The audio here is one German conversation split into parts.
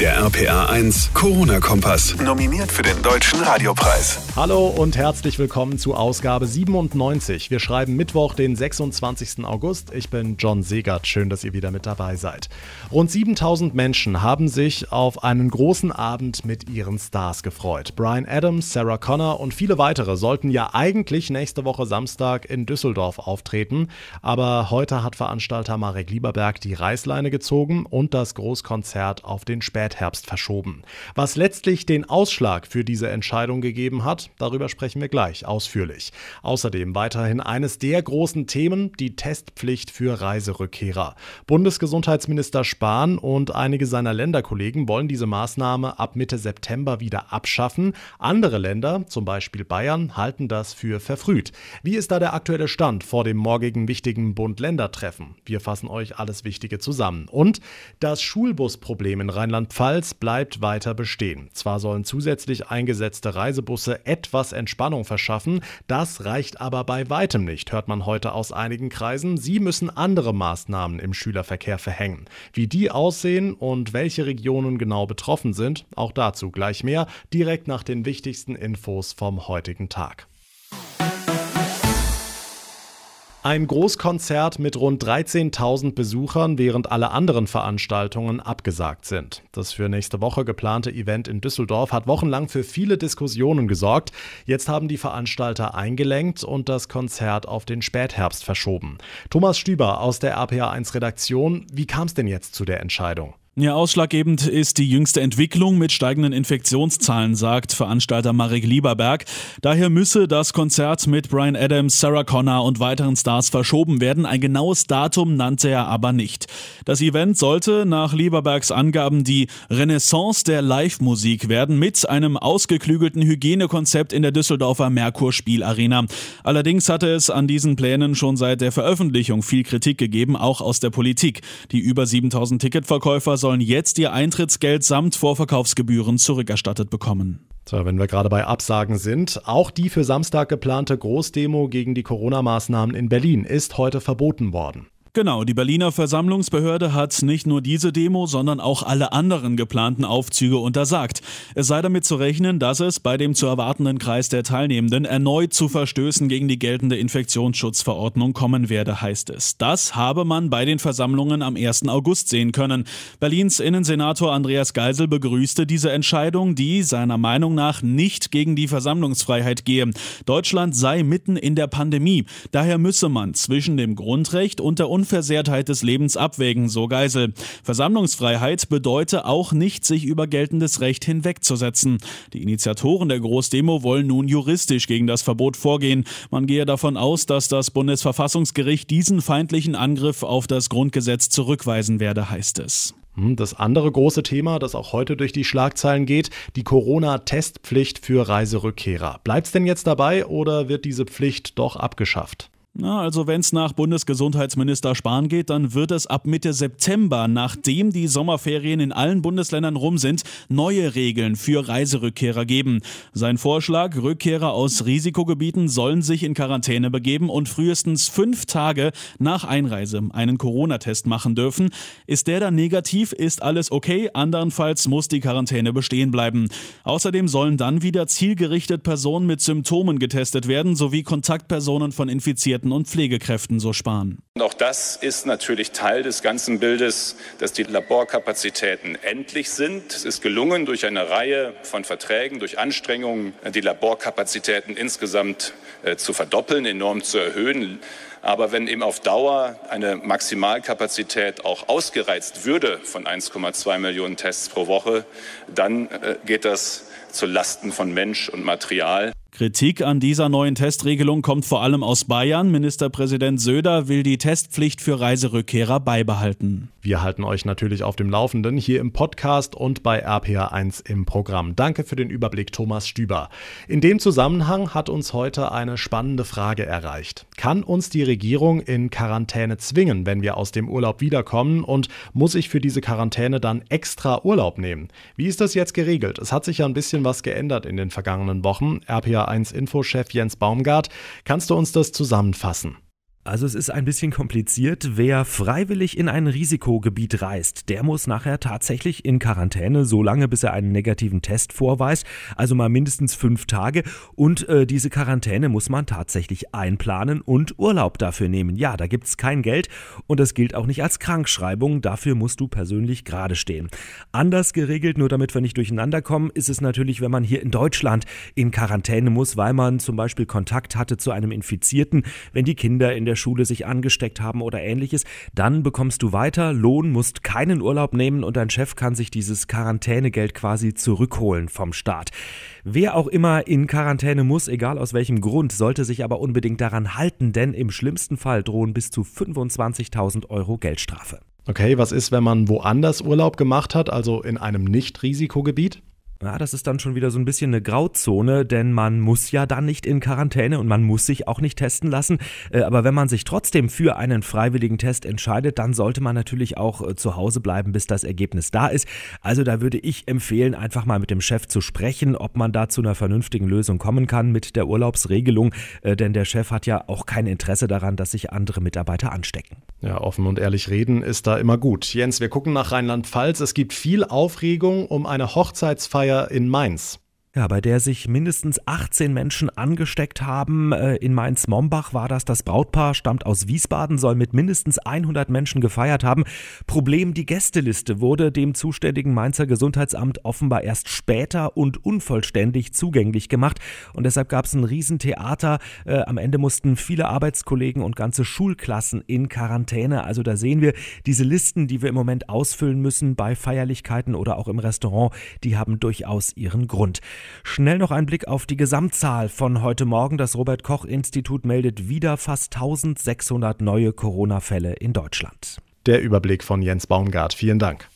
Der RPA 1 Corona-Kompass. Nominiert für den Deutschen Radiopreis. Hallo und herzlich willkommen zu Ausgabe 97. Wir schreiben Mittwoch, den 26. August. Ich bin John Segert. Schön, dass ihr wieder mit dabei seid. Rund 7000 Menschen haben sich auf einen großen Abend mit ihren Stars gefreut. Brian Adams, Sarah Connor und viele weitere sollten ja eigentlich nächste Woche Samstag in Düsseldorf auftreten. Aber heute hat Veranstalter Marek Lieberberg die Reißleine gezogen und das Großkonzert auf den Später Spätherbst verschoben. Was letztlich den Ausschlag für diese Entscheidung gegeben hat, darüber sprechen wir gleich ausführlich. Außerdem weiterhin eines der großen Themen, die Testpflicht für Reiserückkehrer. Bundesgesundheitsminister Spahn und einige seiner Länderkollegen wollen diese Maßnahme ab Mitte September wieder abschaffen. Andere Länder, zum Beispiel Bayern, halten das für verfrüht. Wie ist da der aktuelle Stand vor dem morgigen wichtigen Bund-Länder-Treffen? Wir fassen euch alles Wichtige zusammen. Und das Schulbusproblem in Rheinland Rheinland-Pfalz bleibt weiter bestehen. Zwar sollen zusätzlich eingesetzte Reisebusse etwas Entspannung verschaffen, das reicht aber bei weitem nicht, hört man heute aus einigen Kreisen. Sie müssen andere Maßnahmen im Schülerverkehr verhängen. Wie die aussehen und welche Regionen genau betroffen sind, auch dazu gleich mehr, direkt nach den wichtigsten Infos vom heutigen Tag. Ein Großkonzert mit rund 13.000 Besuchern, während alle anderen Veranstaltungen abgesagt sind. Das für nächste Woche geplante Event in Düsseldorf hat wochenlang für viele Diskussionen gesorgt. Jetzt haben die Veranstalter eingelenkt und das Konzert auf den Spätherbst verschoben. Thomas Stüber aus der RPA1 Redaktion, wie kam es denn jetzt zu der Entscheidung? Ja, ausschlaggebend ist die jüngste Entwicklung mit steigenden Infektionszahlen, sagt Veranstalter Marek Lieberberg. Daher müsse das Konzert mit Brian Adams, Sarah Connor und weiteren Stars verschoben werden. Ein genaues Datum nannte er aber nicht. Das Event sollte nach Lieberbergs Angaben die Renaissance der Live-Musik werden mit einem ausgeklügelten Hygienekonzept in der Düsseldorfer Merkur Spielarena. Allerdings hatte es an diesen Plänen schon seit der Veröffentlichung viel Kritik gegeben, auch aus der Politik. Die über 7000 Ticketverkäufer sollen jetzt ihr Eintrittsgeld samt Vorverkaufsgebühren zurückerstattet bekommen. So, wenn wir gerade bei Absagen sind, auch die für Samstag geplante Großdemo gegen die Corona-Maßnahmen in Berlin ist heute verboten worden. Genau, die Berliner Versammlungsbehörde hat nicht nur diese Demo, sondern auch alle anderen geplanten Aufzüge untersagt. Es sei damit zu rechnen, dass es bei dem zu erwartenden Kreis der Teilnehmenden erneut zu Verstößen gegen die geltende Infektionsschutzverordnung kommen werde, heißt es. Das habe man bei den Versammlungen am 1. August sehen können. Berlins Innensenator Andreas Geisel begrüßte diese Entscheidung, die seiner Meinung nach nicht gegen die Versammlungsfreiheit gehe. Deutschland sei mitten in der Pandemie. Daher müsse man zwischen dem Grundrecht und der Unversehrtheit des Lebens abwägen, so Geisel. Versammlungsfreiheit bedeute auch nicht, sich über geltendes Recht hinwegzusetzen. Die Initiatoren der Großdemo wollen nun juristisch gegen das Verbot vorgehen. Man gehe davon aus, dass das Bundesverfassungsgericht diesen feindlichen Angriff auf das Grundgesetz zurückweisen werde, heißt es. Hm, das andere große Thema, das auch heute durch die Schlagzeilen geht, die Corona-Testpflicht für Reiserückkehrer. Bleibt es denn jetzt dabei oder wird diese Pflicht doch abgeschafft? Na, also wenn es nach Bundesgesundheitsminister Spahn geht, dann wird es ab Mitte September, nachdem die Sommerferien in allen Bundesländern rum sind, neue Regeln für Reiserückkehrer geben. Sein Vorschlag, Rückkehrer aus Risikogebieten sollen sich in Quarantäne begeben und frühestens fünf Tage nach Einreise einen Corona-Test machen dürfen. Ist der dann negativ, ist alles okay, andernfalls muss die Quarantäne bestehen bleiben. Außerdem sollen dann wieder zielgerichtet Personen mit Symptomen getestet werden, sowie Kontaktpersonen von Infizierten Ärzten und Pflegekräften so sparen. Und auch das ist natürlich Teil des ganzen Bildes, dass die Laborkapazitäten endlich sind. Es ist gelungen, durch eine Reihe von Verträgen, durch Anstrengungen, die Laborkapazitäten insgesamt äh, zu verdoppeln, enorm zu erhöhen. Aber wenn eben auf Dauer eine Maximalkapazität auch ausgereizt würde von 1,2 Millionen Tests pro Woche, dann äh, geht das zu Lasten von Mensch und Material. Kritik an dieser neuen Testregelung kommt vor allem aus Bayern. Ministerpräsident Söder will die Testpflicht für Reiserückkehrer beibehalten. Wir halten euch natürlich auf dem Laufenden hier im Podcast und bei RPA1 im Programm. Danke für den Überblick, Thomas Stüber. In dem Zusammenhang hat uns heute eine spannende Frage erreicht. Kann uns die Regierung in Quarantäne zwingen, wenn wir aus dem Urlaub wiederkommen und muss ich für diese Quarantäne dann extra Urlaub nehmen? Wie ist das jetzt geregelt? Es hat sich ja ein bisschen was geändert in den vergangenen Wochen. RPA 1 Infochef Jens Baumgart. Kannst du uns das zusammenfassen? Also es ist ein bisschen kompliziert. Wer freiwillig in ein Risikogebiet reist, der muss nachher tatsächlich in Quarantäne, so lange bis er einen negativen Test vorweist, also mal mindestens fünf Tage. Und äh, diese Quarantäne muss man tatsächlich einplanen und Urlaub dafür nehmen. Ja, da gibt es kein Geld und das gilt auch nicht als Krankschreibung. Dafür musst du persönlich gerade stehen. Anders geregelt, nur damit wir nicht durcheinander kommen, ist es natürlich, wenn man hier in Deutschland in Quarantäne muss, weil man zum Beispiel Kontakt hatte zu einem Infizierten, wenn die Kinder in der der Schule sich angesteckt haben oder ähnliches, dann bekommst du weiter Lohn, musst keinen Urlaub nehmen und dein Chef kann sich dieses Quarantänegeld quasi zurückholen vom Staat. Wer auch immer in Quarantäne muss, egal aus welchem Grund, sollte sich aber unbedingt daran halten, denn im schlimmsten Fall drohen bis zu 25.000 Euro Geldstrafe. Okay, was ist, wenn man woanders Urlaub gemacht hat, also in einem Nicht-Risikogebiet? Ja, das ist dann schon wieder so ein bisschen eine Grauzone, denn man muss ja dann nicht in Quarantäne und man muss sich auch nicht testen lassen. Äh, aber wenn man sich trotzdem für einen freiwilligen Test entscheidet, dann sollte man natürlich auch äh, zu Hause bleiben, bis das Ergebnis da ist. Also da würde ich empfehlen, einfach mal mit dem Chef zu sprechen, ob man da zu einer vernünftigen Lösung kommen kann mit der Urlaubsregelung, äh, denn der Chef hat ja auch kein Interesse daran, dass sich andere Mitarbeiter anstecken. Ja, offen und ehrlich reden ist da immer gut. Jens, wir gucken nach Rheinland-Pfalz. Es gibt viel Aufregung um eine Hochzeitsfeier in Mainz. Ja, bei der sich mindestens 18 Menschen angesteckt haben. Äh, in Mainz-Mombach war das. Das Brautpaar stammt aus Wiesbaden, soll mit mindestens 100 Menschen gefeiert haben. Problem, die Gästeliste wurde dem zuständigen Mainzer Gesundheitsamt offenbar erst später und unvollständig zugänglich gemacht. Und deshalb gab es ein Riesentheater. Äh, am Ende mussten viele Arbeitskollegen und ganze Schulklassen in Quarantäne. Also da sehen wir, diese Listen, die wir im Moment ausfüllen müssen bei Feierlichkeiten oder auch im Restaurant, die haben durchaus ihren Grund. Schnell noch ein Blick auf die Gesamtzahl von heute Morgen. Das Robert Koch Institut meldet wieder fast 1600 neue Corona-Fälle in Deutschland. Der Überblick von Jens Baumgart. Vielen Dank.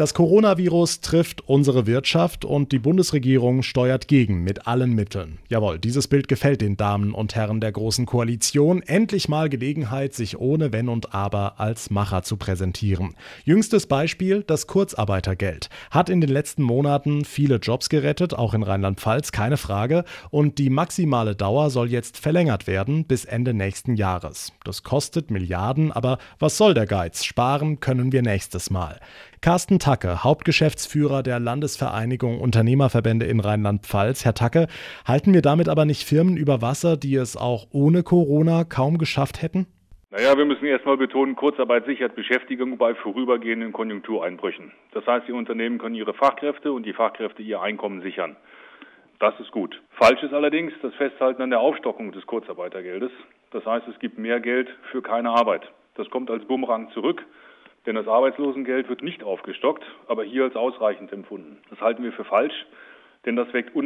Das Coronavirus trifft unsere Wirtschaft und die Bundesregierung steuert gegen mit allen Mitteln. Jawohl, dieses Bild gefällt den Damen und Herren der Großen Koalition. Endlich mal Gelegenheit, sich ohne Wenn und Aber als Macher zu präsentieren. Jüngstes Beispiel, das Kurzarbeitergeld. Hat in den letzten Monaten viele Jobs gerettet, auch in Rheinland-Pfalz, keine Frage. Und die maximale Dauer soll jetzt verlängert werden bis Ende nächsten Jahres. Das kostet Milliarden, aber was soll der Geiz? Sparen können wir nächstes Mal. Carsten Tacke, Hauptgeschäftsführer der Landesvereinigung Unternehmerverbände in Rheinland-Pfalz. Herr Tacke, halten wir damit aber nicht Firmen über Wasser, die es auch ohne Corona kaum geschafft hätten? Naja, wir müssen erstmal betonen, Kurzarbeit sichert Beschäftigung bei vorübergehenden Konjunktureinbrüchen. Das heißt, die Unternehmen können ihre Fachkräfte und die Fachkräfte ihr Einkommen sichern. Das ist gut. Falsch ist allerdings das Festhalten an der Aufstockung des Kurzarbeitergeldes. Das heißt, es gibt mehr Geld für keine Arbeit. Das kommt als Bumerang zurück. Denn das Arbeitslosengeld wird nicht aufgestockt, aber hier als ausreichend empfunden. Das halten wir für falsch, denn das weckt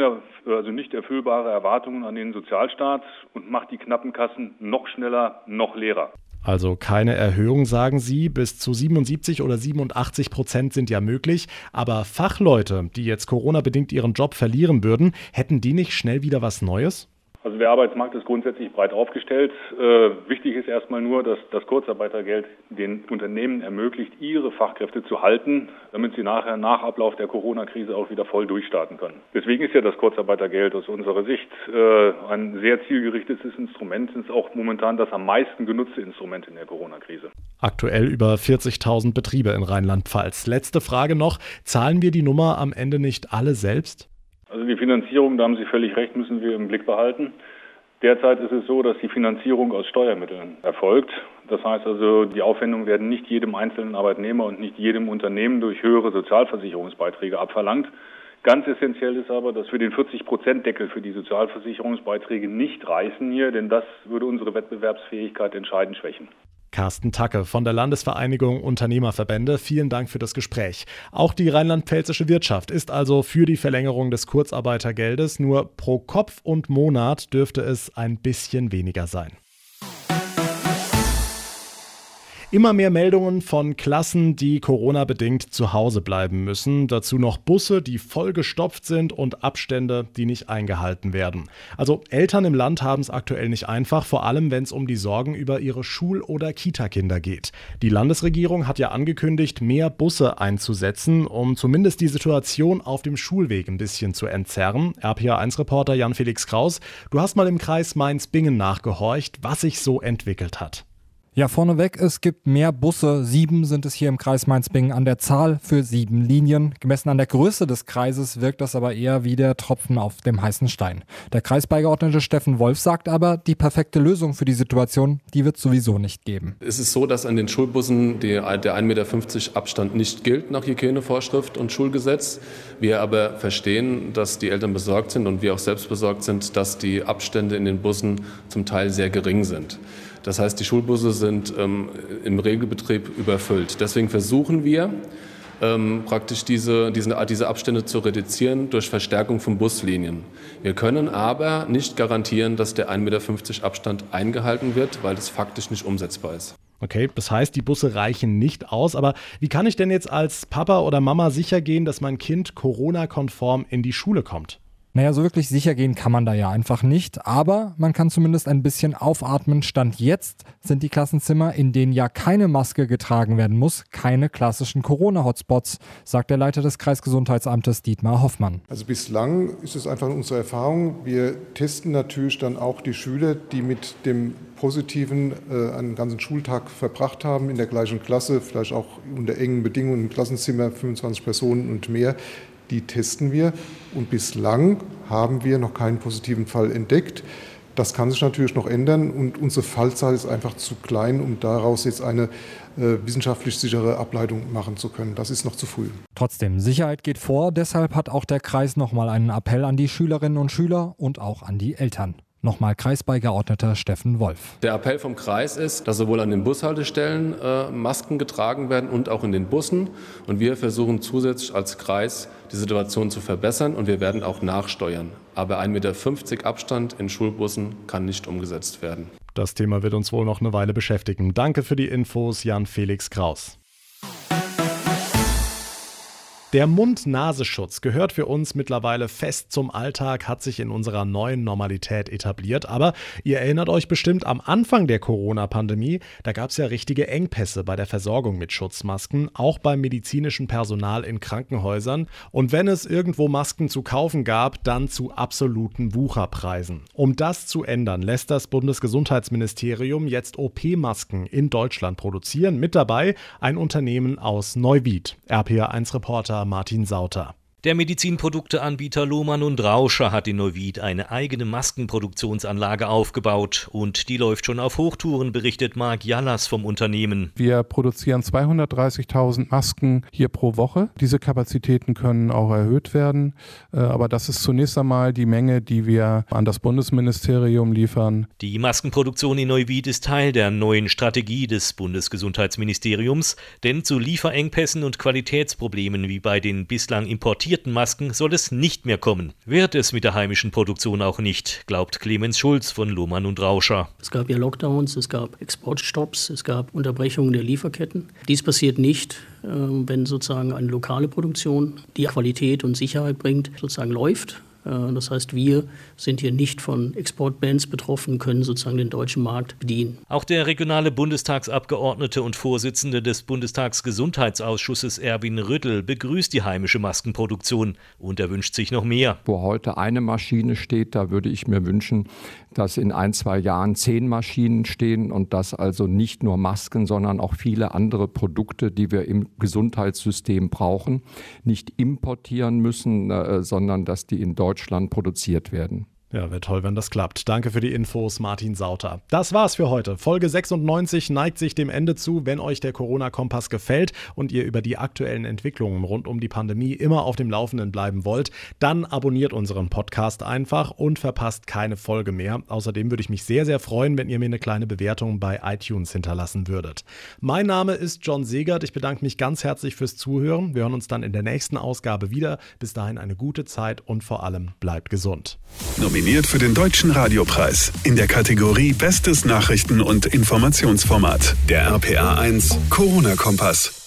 also nicht erfüllbare Erwartungen an den Sozialstaat und macht die knappen Kassen noch schneller, noch leerer. Also keine Erhöhung, sagen Sie. Bis zu 77 oder 87 Prozent sind ja möglich. Aber Fachleute, die jetzt Corona-bedingt ihren Job verlieren würden, hätten die nicht schnell wieder was Neues? Also der Arbeitsmarkt ist grundsätzlich breit aufgestellt. Äh, wichtig ist erstmal nur, dass das Kurzarbeitergeld den Unternehmen ermöglicht, ihre Fachkräfte zu halten, damit sie nachher nach Ablauf der Corona-Krise auch wieder voll durchstarten können. Deswegen ist ja das Kurzarbeitergeld aus unserer Sicht äh, ein sehr zielgerichtetes Instrument. Es ist auch momentan das am meisten genutzte Instrument in der Corona-Krise. Aktuell über 40.000 Betriebe in Rheinland-Pfalz. Letzte Frage noch. Zahlen wir die Nummer am Ende nicht alle selbst? Also die Finanzierung, da haben Sie völlig recht, müssen wir im Blick behalten. Derzeit ist es so, dass die Finanzierung aus Steuermitteln erfolgt. Das heißt also, die Aufwendungen werden nicht jedem einzelnen Arbeitnehmer und nicht jedem Unternehmen durch höhere Sozialversicherungsbeiträge abverlangt. Ganz essentiell ist aber, dass wir den 40-Prozent-Deckel für die Sozialversicherungsbeiträge nicht reißen hier, denn das würde unsere Wettbewerbsfähigkeit entscheidend schwächen. Carsten Tacke von der Landesvereinigung Unternehmerverbände. Vielen Dank für das Gespräch. Auch die rheinland-pfälzische Wirtschaft ist also für die Verlängerung des Kurzarbeitergeldes. Nur pro Kopf und Monat dürfte es ein bisschen weniger sein. Immer mehr Meldungen von Klassen, die Corona-bedingt zu Hause bleiben müssen. Dazu noch Busse, die vollgestopft sind und Abstände, die nicht eingehalten werden. Also Eltern im Land haben es aktuell nicht einfach, vor allem wenn es um die Sorgen über ihre Schul- oder Kita-Kinder geht. Die Landesregierung hat ja angekündigt, mehr Busse einzusetzen, um zumindest die Situation auf dem Schulweg ein bisschen zu entzerren. RPA1-Reporter Jan-Felix Kraus, du hast mal im Kreis Mainz-Bingen nachgehorcht, was sich so entwickelt hat. Ja, vorneweg, es gibt mehr Busse. Sieben sind es hier im Kreis Mainz-Bingen an der Zahl für sieben Linien. Gemessen an der Größe des Kreises wirkt das aber eher wie der Tropfen auf dem heißen Stein. Der Kreisbeigeordnete Steffen Wolf sagt aber, die perfekte Lösung für die Situation, die wird sowieso nicht geben. Es ist so, dass an den Schulbussen die, der 1,50 Meter Abstand nicht gilt nach Hygienevorschrift und Schulgesetz. Wir aber verstehen, dass die Eltern besorgt sind und wir auch selbst besorgt sind, dass die Abstände in den Bussen zum Teil sehr gering sind. Das heißt, die Schulbusse sind ähm, im Regelbetrieb überfüllt. Deswegen versuchen wir, ähm, praktisch diese, diese, diese Abstände zu reduzieren durch Verstärkung von Buslinien. Wir können aber nicht garantieren, dass der 1,50 Meter Abstand eingehalten wird, weil das faktisch nicht umsetzbar ist. Okay, das heißt, die Busse reichen nicht aus. Aber wie kann ich denn jetzt als Papa oder Mama sicher gehen, dass mein Kind Corona-konform in die Schule kommt? Naja, so wirklich sicher gehen kann man da ja einfach nicht, aber man kann zumindest ein bisschen aufatmen. Stand jetzt sind die Klassenzimmer, in denen ja keine Maske getragen werden muss, keine klassischen Corona-Hotspots, sagt der Leiter des Kreisgesundheitsamtes Dietmar Hoffmann. Also bislang ist es einfach unsere Erfahrung. Wir testen natürlich dann auch die Schüler, die mit dem Positiven äh, einen ganzen Schultag verbracht haben, in der gleichen Klasse, vielleicht auch unter engen Bedingungen im Klassenzimmer, 25 Personen und mehr die testen wir und bislang haben wir noch keinen positiven Fall entdeckt. Das kann sich natürlich noch ändern und unsere Fallzahl ist einfach zu klein, um daraus jetzt eine äh, wissenschaftlich sichere Ableitung machen zu können. Das ist noch zu früh. Trotzdem, Sicherheit geht vor. Deshalb hat auch der Kreis nochmal einen Appell an die Schülerinnen und Schüler und auch an die Eltern. Nochmal Kreisbeigeordneter Steffen Wolf. Der Appell vom Kreis ist, dass sowohl an den Bushaltestellen äh, Masken getragen werden und auch in den Bussen. Und wir versuchen zusätzlich als Kreis die Situation zu verbessern und wir werden auch nachsteuern. Aber 1,50 Meter Abstand in Schulbussen kann nicht umgesetzt werden. Das Thema wird uns wohl noch eine Weile beschäftigen. Danke für die Infos, Jan Felix Kraus. Der Mund-Nasenschutz gehört für uns mittlerweile fest zum Alltag, hat sich in unserer neuen Normalität etabliert. Aber ihr erinnert euch bestimmt am Anfang der Corona-Pandemie, da gab es ja richtige Engpässe bei der Versorgung mit Schutzmasken, auch beim medizinischen Personal in Krankenhäusern. Und wenn es irgendwo Masken zu kaufen gab, dann zu absoluten Wucherpreisen. Um das zu ändern, lässt das Bundesgesundheitsministerium jetzt OP-Masken in Deutschland produzieren. Mit dabei ein Unternehmen aus Neuwied. RPA1-Reporter Martin Sauter. Der Medizinprodukteanbieter Lohmann und Rauscher hat in Neuwied eine eigene Maskenproduktionsanlage aufgebaut und die läuft schon auf Hochtouren, berichtet Marc Jallas vom Unternehmen. Wir produzieren 230.000 Masken hier pro Woche. Diese Kapazitäten können auch erhöht werden, äh, aber das ist zunächst einmal die Menge, die wir an das Bundesministerium liefern. Die Maskenproduktion in Neuwied ist Teil der neuen Strategie des Bundesgesundheitsministeriums, denn zu Lieferengpässen und Qualitätsproblemen wie bei den bislang importierten importierten Masken soll es nicht mehr kommen. Wird es mit der heimischen Produktion auch nicht, glaubt Clemens Schulz von Lohmann und Rauscher. Es gab ja Lockdowns, es gab Exportstopps, es gab Unterbrechungen der Lieferketten. Dies passiert nicht, äh, wenn sozusagen eine lokale Produktion, die Qualität und Sicherheit bringt, sozusagen läuft das heißt, wir sind hier nicht von Exportbans betroffen, können sozusagen den deutschen Markt bedienen. Auch der regionale Bundestagsabgeordnete und Vorsitzende des Bundestagsgesundheitsausschusses Erwin Rüttel begrüßt die heimische Maskenproduktion und er wünscht sich noch mehr. Wo heute eine Maschine steht, da würde ich mir wünschen, dass in ein, zwei Jahren zehn Maschinen stehen und dass also nicht nur Masken, sondern auch viele andere Produkte, die wir im Gesundheitssystem brauchen, nicht importieren müssen, äh, sondern dass die in Deutschland Deutschland produziert werden. Ja, wäre toll, wenn das klappt. Danke für die Infos, Martin Sauter. Das war's für heute. Folge 96 neigt sich dem Ende zu. Wenn euch der Corona-Kompass gefällt und ihr über die aktuellen Entwicklungen rund um die Pandemie immer auf dem Laufenden bleiben wollt, dann abonniert unseren Podcast einfach und verpasst keine Folge mehr. Außerdem würde ich mich sehr, sehr freuen, wenn ihr mir eine kleine Bewertung bei iTunes hinterlassen würdet. Mein Name ist John Segert. Ich bedanke mich ganz herzlich fürs Zuhören. Wir hören uns dann in der nächsten Ausgabe wieder. Bis dahin eine gute Zeit und vor allem bleibt gesund. Nominiert Nominiert für den Deutschen Radiopreis in der Kategorie Bestes Nachrichten- und Informationsformat. Der RPA 1 Corona-Kompass.